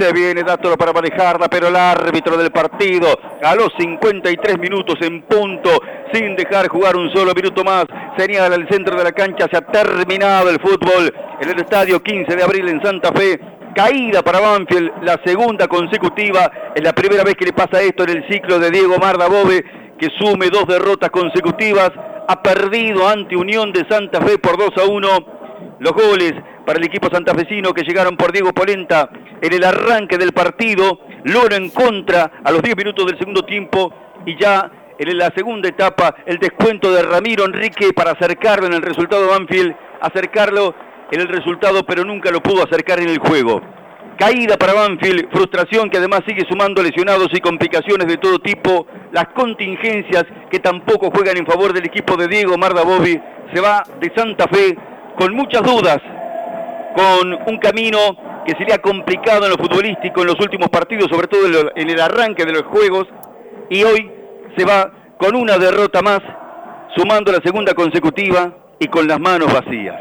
Se viene Dátolo para manejarla, pero el árbitro del partido a los 53 minutos en punto, sin dejar jugar un solo minuto más, señala el centro de la cancha, se ha terminado el fútbol en el estadio 15 de abril en Santa Fe. Caída para Banfield, la segunda consecutiva, es la primera vez que le pasa esto en el ciclo de Diego Marda Bobe, que sume dos derrotas consecutivas, ha perdido ante Unión de Santa Fe por 2 a 1. Los goles para el equipo santafesino que llegaron por Diego Polenta en el arranque del partido, Loro en contra a los 10 minutos del segundo tiempo y ya en la segunda etapa el descuento de Ramiro Enrique para acercarlo en el resultado de Banfield, acercarlo en el resultado pero nunca lo pudo acercar en el juego. Caída para Banfield, frustración que además sigue sumando lesionados y complicaciones de todo tipo, las contingencias que tampoco juegan en favor del equipo de Diego Marda Bobby, se va de Santa Fe con muchas dudas, con un camino que sería complicado en lo futbolístico en los últimos partidos, sobre todo en el arranque de los juegos, y hoy se va con una derrota más, sumando la segunda consecutiva y con las manos vacías.